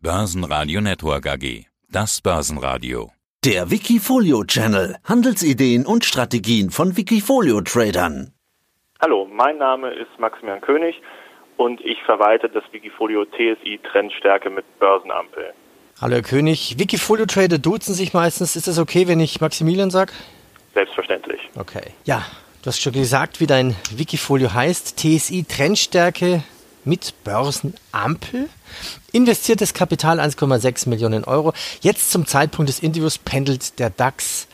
Börsenradio Network AG. Das Börsenradio. Der Wikifolio Channel. Handelsideen und Strategien von Wikifolio Tradern. Hallo, mein Name ist Maximilian König und ich verwalte das Wikifolio TSI Trendstärke mit Börsenampel. Hallo Herr König, Wikifolio Trader duzen sich meistens. Ist das okay, wenn ich Maximilian sage? Selbstverständlich. Okay. Ja, du hast schon gesagt, wie dein Wikifolio heißt. TSI Trendstärke mit Börsenampel. Investiertes Kapital 1,6 Millionen Euro. Jetzt zum Zeitpunkt des Interviews pendelt der DAX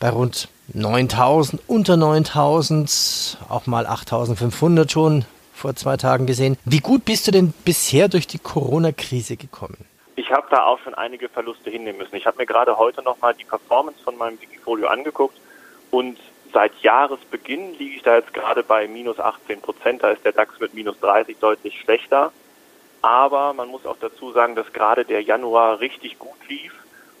bei rund 9000, unter 9000, auch mal 8500 schon vor zwei Tagen gesehen. Wie gut bist du denn bisher durch die Corona-Krise gekommen? Ich habe da auch schon einige Verluste hinnehmen müssen. Ich habe mir gerade heute nochmal die Performance von meinem Wikifolio angeguckt und seit Jahresbeginn liege ich da jetzt gerade bei minus 18 Prozent. Da ist der DAX mit minus 30 deutlich schlechter. Aber man muss auch dazu sagen, dass gerade der Januar richtig gut lief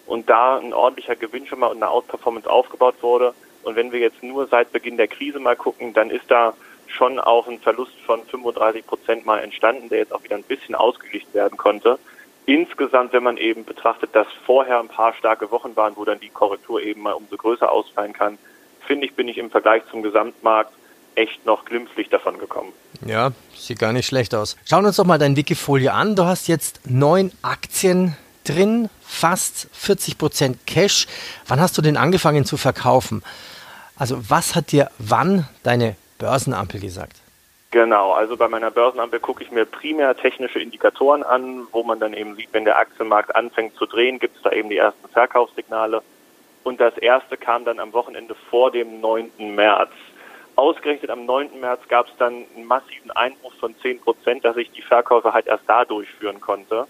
und da ein ordentlicher Gewinn schon mal und eine Outperformance aufgebaut wurde. Und wenn wir jetzt nur seit Beginn der Krise mal gucken, dann ist da schon auch ein Verlust von 35 Prozent mal entstanden, der jetzt auch wieder ein bisschen ausgeglichen werden konnte. Insgesamt, wenn man eben betrachtet, dass vorher ein paar starke Wochen waren, wo dann die Korrektur eben mal umso größer ausfallen kann, finde ich, bin ich im Vergleich zum Gesamtmarkt echt noch glimpflich davon gekommen. Ja, sieht gar nicht schlecht aus. Schauen wir uns doch mal dein Wikifolio an. Du hast jetzt neun Aktien drin, fast 40 Prozent Cash. Wann hast du denn angefangen zu verkaufen? Also was hat dir wann deine Börsenampel gesagt? Genau, also bei meiner Börsenampel gucke ich mir primär technische Indikatoren an, wo man dann eben sieht, wenn der Aktienmarkt anfängt zu drehen, gibt es da eben die ersten Verkaufssignale. Und das erste kam dann am Wochenende vor dem 9. März. Ausgerechnet am 9. März gab es dann einen massiven Einbruch von 10 Prozent, dass ich die Verkäufe halt erst da durchführen konnte.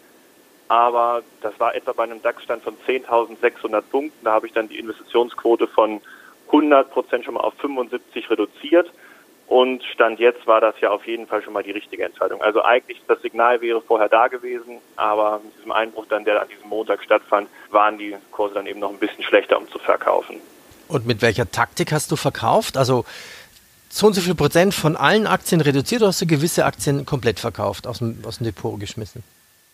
Aber das war etwa bei einem DAX-Stand von 10.600 Punkten. Da habe ich dann die Investitionsquote von 100 Prozent schon mal auf 75 reduziert. Und Stand jetzt war das ja auf jeden Fall schon mal die richtige Entscheidung. Also eigentlich das Signal wäre vorher da gewesen, aber mit diesem Einbruch dann, der an diesem Montag stattfand, waren die Kurse dann eben noch ein bisschen schlechter, um zu verkaufen. Und mit welcher Taktik hast du verkauft? Also so und so viel Prozent von allen Aktien reduziert oder hast du gewisse Aktien komplett verkauft, aus dem, aus dem Depot geschmissen?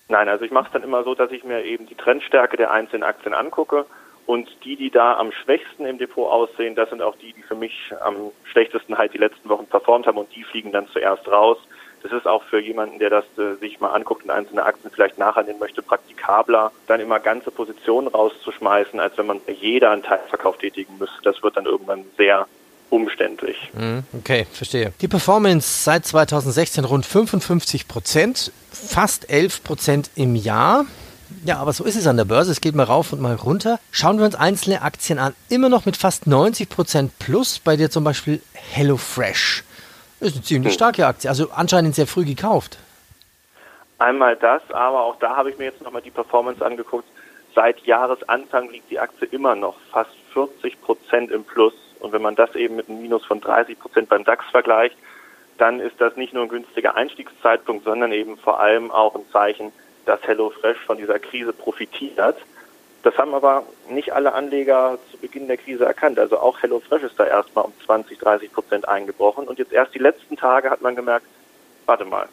Nein, also ich mache es dann immer so, dass ich mir eben die Trendstärke der einzelnen Aktien angucke und die, die da am schwächsten im Depot aussehen, das sind auch die, die für mich am schlechtesten halt die letzten Wochen performt haben und die fliegen dann zuerst raus. Das ist auch für jemanden, der das äh, sich mal anguckt und einzelne Aktien vielleicht nachhandeln möchte, praktikabler, dann immer ganze Positionen rauszuschmeißen, als wenn man jeder einen Teilverkauf tätigen müsste. Das wird dann irgendwann sehr umständlich. Mhm, okay, verstehe. Die Performance seit 2016 rund 55 Prozent, fast 11 Prozent im Jahr. Ja, aber so ist es an der Börse. Es geht mal rauf und mal runter. Schauen wir uns einzelne Aktien an. Immer noch mit fast 90 Prozent plus. Bei dir zum Beispiel HelloFresh. Ist eine ziemlich hm. starke Aktie. Also anscheinend sehr früh gekauft. Einmal das, aber auch da habe ich mir jetzt nochmal die Performance angeguckt. Seit Jahresanfang liegt die Aktie immer noch fast 40 Prozent im Plus. Und wenn man das eben mit einem Minus von 30 Prozent beim DAX vergleicht, dann ist das nicht nur ein günstiger Einstiegszeitpunkt, sondern eben vor allem auch ein Zeichen, dass HelloFresh von dieser Krise profitiert. Das haben aber nicht alle Anleger zu Beginn der Krise erkannt. Also auch HelloFresh ist da erstmal um 20, 30 Prozent eingebrochen. Und jetzt erst die letzten Tage hat man gemerkt, warte mal,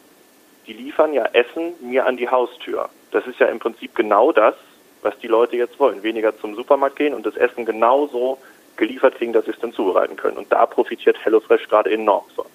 die liefern ja Essen mir an die Haustür. Das ist ja im Prinzip genau das, was die Leute jetzt wollen. Weniger zum Supermarkt gehen und das Essen genauso geliefert kriegen, dass sie es dann zubereiten können. Und da profitiert HelloFresh gerade enorm von.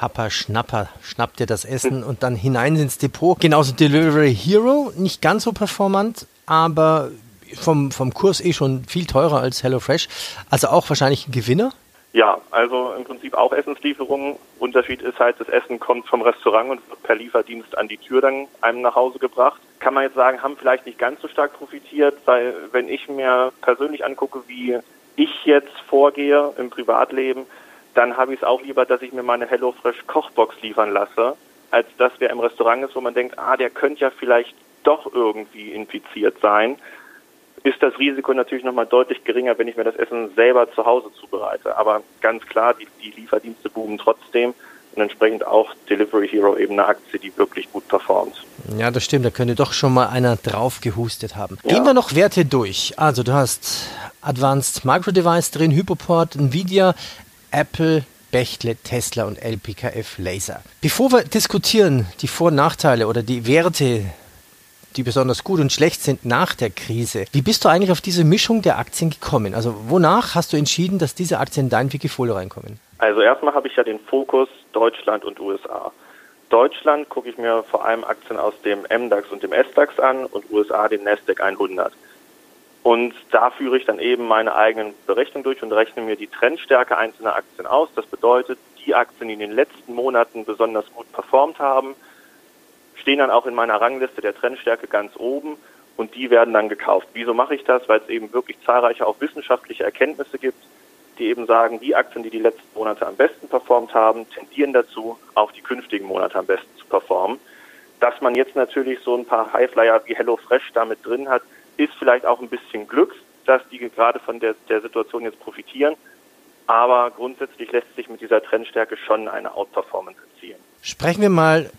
Happer Schnapper, schnappt dir das Essen und dann hinein ins Depot. Genauso Delivery Hero, nicht ganz so performant, aber vom, vom Kurs eh schon viel teurer als HelloFresh. Also auch wahrscheinlich ein Gewinner. Ja, also im Prinzip auch Essenslieferungen. Unterschied ist halt, das Essen kommt vom Restaurant und wird per Lieferdienst an die Tür dann einem nach Hause gebracht. Kann man jetzt sagen, haben vielleicht nicht ganz so stark profitiert, weil wenn ich mir persönlich angucke, wie ich jetzt vorgehe im Privatleben, dann habe ich es auch lieber, dass ich mir meine HelloFresh Kochbox liefern lasse, als dass wer im Restaurant ist, wo man denkt, ah, der könnte ja vielleicht doch irgendwie infiziert sein, ist das Risiko natürlich nochmal deutlich geringer, wenn ich mir das Essen selber zu Hause zubereite. Aber ganz klar, die, die Lieferdienste boomen trotzdem und entsprechend auch Delivery Hero eben eine Aktie, die wirklich gut performt. Ja, das stimmt, da könnte doch schon mal einer drauf gehustet haben. Ja. Gehen wir noch Werte durch. Also du hast Advanced Micro Device drin, Hypoport, Nvidia, Apple, Bechtle, Tesla und LPKF Laser. Bevor wir diskutieren, die Vor- und Nachteile oder die Werte die besonders gut und schlecht sind nach der Krise. Wie bist du eigentlich auf diese Mischung der Aktien gekommen? Also wonach hast du entschieden, dass diese Aktien in dein Wikifolio reinkommen? Also erstmal habe ich ja den Fokus Deutschland und USA. Deutschland gucke ich mir vor allem Aktien aus dem MDAX und dem SDAX an und USA den Nasdaq 100. Und da führe ich dann eben meine eigenen Berechnungen durch und rechne mir die Trendstärke einzelner Aktien aus. Das bedeutet, die Aktien, die in den letzten Monaten besonders gut performt haben, stehen dann auch in meiner Rangliste der Trendstärke ganz oben und die werden dann gekauft. Wieso mache ich das? Weil es eben wirklich zahlreiche auch wissenschaftliche Erkenntnisse gibt, die eben sagen, die Aktien, die die letzten Monate am besten performt haben, tendieren dazu, auch die künftigen Monate am besten zu performen. Dass man jetzt natürlich so ein paar Highflyer wie HelloFresh damit drin hat, ist vielleicht auch ein bisschen Glück, dass die gerade von der, der Situation jetzt profitieren. Aber grundsätzlich lässt sich mit dieser Trendstärke schon eine Outperformance erzielen. Sprechen wir mal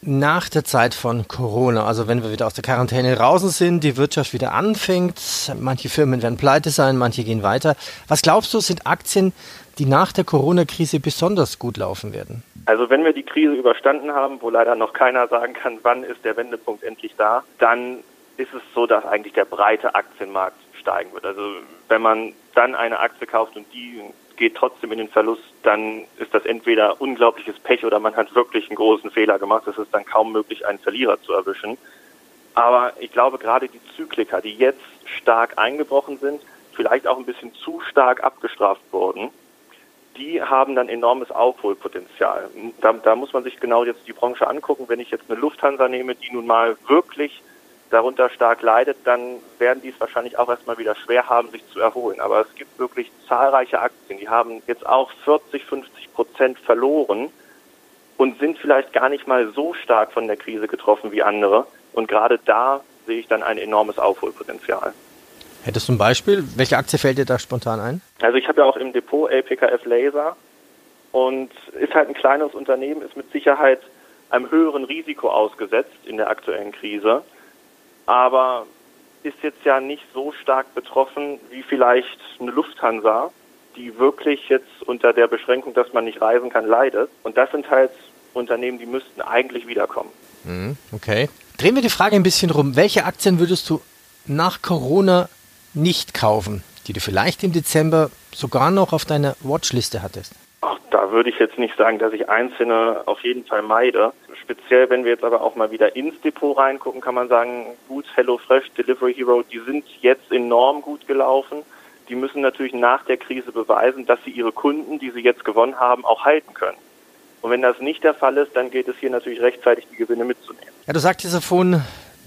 nach der Zeit von Corona, also wenn wir wieder aus der Quarantäne draußen sind, die Wirtschaft wieder anfängt, manche Firmen werden pleite sein, manche gehen weiter. Was glaubst du, sind Aktien, die nach der Corona-Krise besonders gut laufen werden? Also wenn wir die Krise überstanden haben, wo leider noch keiner sagen kann, wann ist der Wendepunkt endlich da, dann ist es so, dass eigentlich der breite Aktienmarkt steigen wird. Also wenn man dann eine Aktie kauft und die geht trotzdem in den Verlust, dann ist das entweder unglaubliches Pech oder man hat wirklich einen großen Fehler gemacht. Es ist dann kaum möglich, einen Verlierer zu erwischen. Aber ich glaube, gerade die Zykliker, die jetzt stark eingebrochen sind, vielleicht auch ein bisschen zu stark abgestraft wurden, die haben dann enormes Aufholpotenzial. Da, da muss man sich genau jetzt die Branche angucken. Wenn ich jetzt eine Lufthansa nehme, die nun mal wirklich darunter stark leidet, dann werden die es wahrscheinlich auch erstmal wieder schwer haben, sich zu erholen. Aber es gibt wirklich zahlreiche Aktien, die haben jetzt auch 40, 50 Prozent verloren und sind vielleicht gar nicht mal so stark von der Krise getroffen wie andere. Und gerade da sehe ich dann ein enormes Aufholpotenzial. Hättest du ein Beispiel? Welche Aktie fällt dir da spontan ein? Also ich habe ja auch im Depot LPKF Laser und ist halt ein kleineres Unternehmen, ist mit Sicherheit einem höheren Risiko ausgesetzt in der aktuellen Krise aber ist jetzt ja nicht so stark betroffen wie vielleicht eine Lufthansa, die wirklich jetzt unter der Beschränkung, dass man nicht reisen kann, leidet. Und das sind halt Unternehmen, die müssten eigentlich wiederkommen. Mhm, okay. Drehen wir die Frage ein bisschen rum. Welche Aktien würdest du nach Corona nicht kaufen, die du vielleicht im Dezember sogar noch auf deiner Watchliste hattest? Da würde ich jetzt nicht sagen, dass ich einzelne auf jeden Fall meide. Speziell, wenn wir jetzt aber auch mal wieder ins Depot reingucken, kann man sagen, gut, HelloFresh, Delivery Hero, die sind jetzt enorm gut gelaufen. Die müssen natürlich nach der Krise beweisen, dass sie ihre Kunden, die sie jetzt gewonnen haben, auch halten können. Und wenn das nicht der Fall ist, dann gilt es hier natürlich rechtzeitig die Gewinne mitzunehmen. Ja, du sagtest ja vorhin,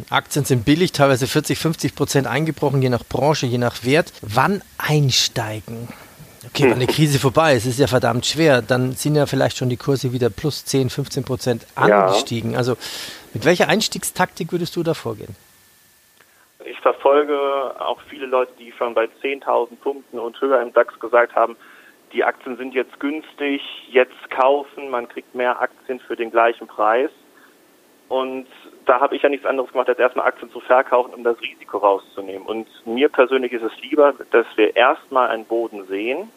Aktien sind billig, teilweise 40, 50 Prozent eingebrochen, je nach Branche, je nach Wert. Wann einsteigen? Okay, wenn eine Krise vorbei ist, ist ja verdammt schwer, dann sind ja vielleicht schon die Kurse wieder plus 10, 15 Prozent angestiegen. Ja. Also mit welcher Einstiegstaktik würdest du da vorgehen? Ich verfolge auch viele Leute, die schon bei 10.000 Punkten und höher im DAX gesagt haben, die Aktien sind jetzt günstig, jetzt kaufen, man kriegt mehr Aktien für den gleichen Preis. Und da habe ich ja nichts anderes gemacht, als erstmal Aktien zu verkaufen, um das Risiko rauszunehmen. Und mir persönlich ist es lieber, dass wir erstmal einen Boden sehen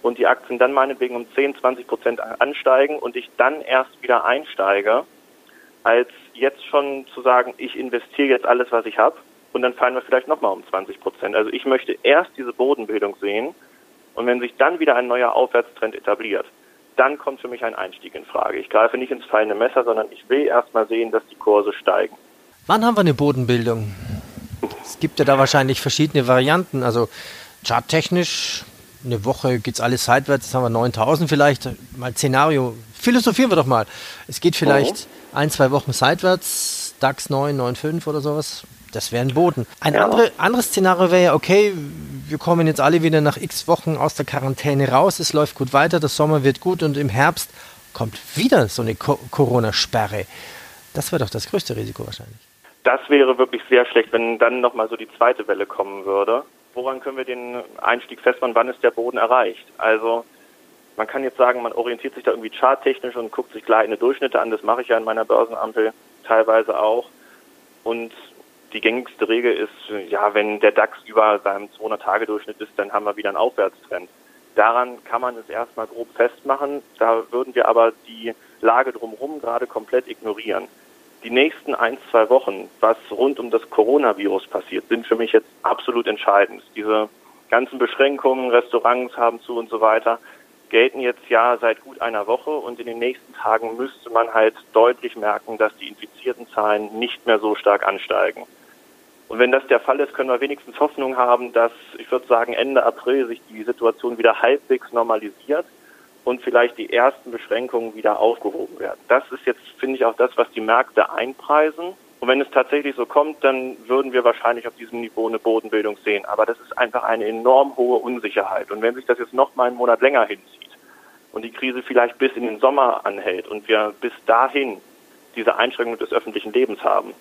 und die Aktien dann meinetwegen um 10, 20 Prozent ansteigen und ich dann erst wieder einsteige, als jetzt schon zu sagen, ich investiere jetzt alles, was ich habe und dann fallen wir vielleicht nochmal um 20 Prozent. Also ich möchte erst diese Bodenbildung sehen und wenn sich dann wieder ein neuer Aufwärtstrend etabliert, dann kommt für mich ein Einstieg in Frage. Ich greife nicht ins fallende Messer, sondern ich will erstmal sehen, dass die Kurse steigen. Wann haben wir eine Bodenbildung? Es gibt ja da wahrscheinlich verschiedene Varianten. Also charttechnisch, eine Woche geht es alles seitwärts, jetzt haben wir 9000 vielleicht. Mal Szenario, philosophieren wir doch mal. Es geht vielleicht mhm. ein, zwei Wochen seitwärts, DAX 9, 9,5 oder sowas. Das wäre ein Boden. Ein ja. andere, anderes Szenario wäre ja, okay, wir kommen jetzt alle wieder nach x Wochen aus der Quarantäne raus, es läuft gut weiter, der Sommer wird gut und im Herbst kommt wieder so eine Co Corona-Sperre. Das wäre doch das größte Risiko wahrscheinlich. Das wäre wirklich sehr schlecht, wenn dann nochmal so die zweite Welle kommen würde. Woran können wir den Einstieg festmachen? Wann ist der Boden erreicht? Also man kann jetzt sagen, man orientiert sich da irgendwie charttechnisch und guckt sich gleitende Durchschnitte an. Das mache ich ja in meiner Börsenampel teilweise auch. Und die gängigste Regel ist, ja, wenn der DAX über seinem 200-Tage-Durchschnitt ist, dann haben wir wieder einen Aufwärtstrend. Daran kann man es erstmal grob festmachen. Da würden wir aber die Lage drumherum gerade komplett ignorieren. Die nächsten ein, zwei Wochen, was rund um das Coronavirus passiert, sind für mich jetzt absolut entscheidend. Diese ganzen Beschränkungen, Restaurants haben zu und so weiter, gelten jetzt ja seit gut einer Woche und in den nächsten Tagen müsste man halt deutlich merken, dass die infizierten Zahlen nicht mehr so stark ansteigen. Und wenn das der Fall ist, können wir wenigstens Hoffnung haben, dass, ich würde sagen, Ende April sich die Situation wieder halbwegs normalisiert und vielleicht die ersten Beschränkungen wieder aufgehoben werden. Das ist jetzt, finde ich, auch das, was die Märkte einpreisen. Und wenn es tatsächlich so kommt, dann würden wir wahrscheinlich auf diesem Niveau eine Bodenbildung sehen. Aber das ist einfach eine enorm hohe Unsicherheit. Und wenn sich das jetzt noch mal einen Monat länger hinzieht und die Krise vielleicht bis in den Sommer anhält und wir bis dahin diese Einschränkung des öffentlichen Lebens haben,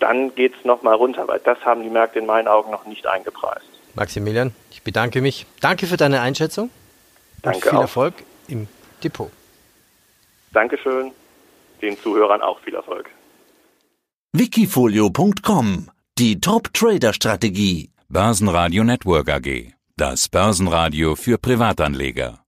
dann geht es noch mal runter, weil das haben die Märkte in meinen Augen noch nicht eingepreist. Maximilian, ich bedanke mich. Danke für deine Einschätzung. Danke viel auch. Erfolg im Depot. Dankeschön. Den Zuhörern auch viel Erfolg. Wikifolio.com Die Top-Trader-Strategie. Börsenradio Network AG. Das Börsenradio für Privatanleger.